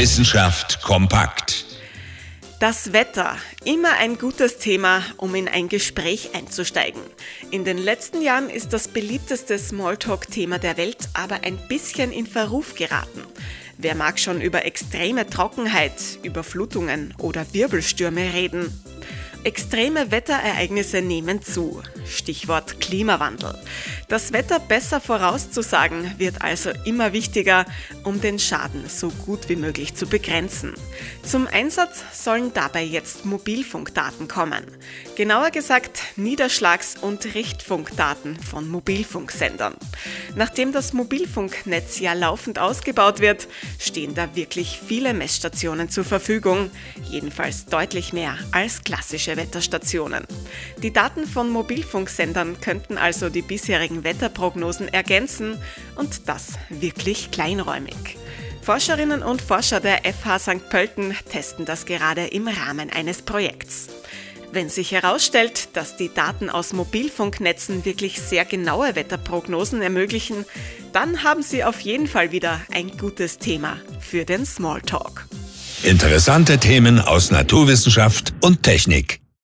Wissenschaft kompakt. Das Wetter, immer ein gutes Thema, um in ein Gespräch einzusteigen. In den letzten Jahren ist das beliebteste Smalltalk-Thema der Welt aber ein bisschen in Verruf geraten. Wer mag schon über extreme Trockenheit, Überflutungen oder Wirbelstürme reden? Extreme Wetterereignisse nehmen zu. Stichwort Klimawandel. Das Wetter besser vorauszusagen wird also immer wichtiger, um den Schaden so gut wie möglich zu begrenzen. Zum Einsatz sollen dabei jetzt Mobilfunkdaten kommen. Genauer gesagt Niederschlags- und Richtfunkdaten von Mobilfunksendern. Nachdem das Mobilfunknetz ja laufend ausgebaut wird, stehen da wirklich viele Messstationen zur Verfügung, jedenfalls deutlich mehr als klassische Wetterstationen. Die Daten von Mobilfunksendern könnten also die bisherigen Wetterprognosen ergänzen und das wirklich kleinräumig. Forscherinnen und Forscher der FH St. Pölten testen das gerade im Rahmen eines Projekts. Wenn sich herausstellt, dass die Daten aus Mobilfunknetzen wirklich sehr genaue Wetterprognosen ermöglichen, dann haben sie auf jeden Fall wieder ein gutes Thema für den Smalltalk. Interessante Themen aus Naturwissenschaft und Technik.